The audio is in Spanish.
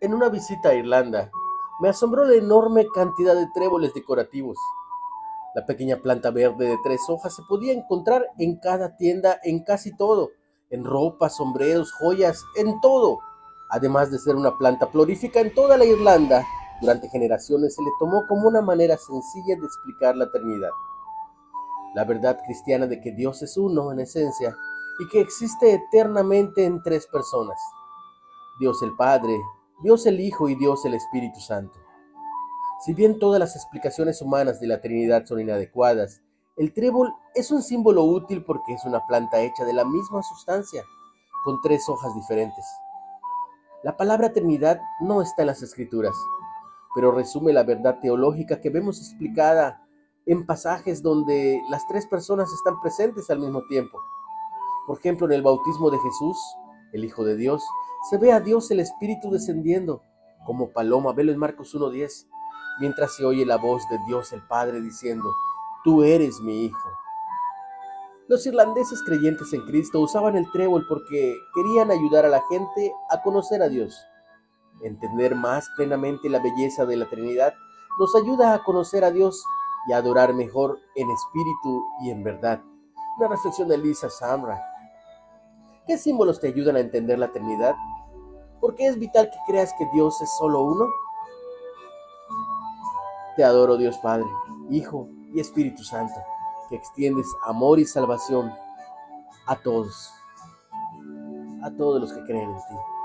En una visita a Irlanda, me asombró la enorme cantidad de tréboles decorativos. La pequeña planta verde de tres hojas se podía encontrar en cada tienda, en casi todo, en ropa, sombreros, joyas, en todo. Además de ser una planta florífica en toda la Irlanda, durante generaciones se le tomó como una manera sencilla de explicar la eternidad. La verdad cristiana de que Dios es uno en esencia y que existe eternamente en tres personas. Dios el Padre, Dios el Hijo y Dios el Espíritu Santo. Si bien todas las explicaciones humanas de la Trinidad son inadecuadas, el trébol es un símbolo útil porque es una planta hecha de la misma sustancia, con tres hojas diferentes. La palabra Trinidad no está en las Escrituras, pero resume la verdad teológica que vemos explicada en pasajes donde las tres personas están presentes al mismo tiempo. Por ejemplo, en el bautismo de Jesús, el Hijo de Dios, se ve a Dios el Espíritu descendiendo como paloma, velo en Marcos 1.10, mientras se oye la voz de Dios el Padre diciendo, tú eres mi Hijo. Los irlandeses creyentes en Cristo usaban el trébol porque querían ayudar a la gente a conocer a Dios. Entender más plenamente la belleza de la Trinidad nos ayuda a conocer a Dios y a adorar mejor en espíritu y en verdad. Una reflexión de Lisa Samra. ¿Qué símbolos te ayudan a entender la Trinidad? ¿Por qué es vital que creas que Dios es solo uno? Te adoro Dios Padre, Hijo y Espíritu Santo que extiendes amor y salvación a todos, a todos los que creen en ti.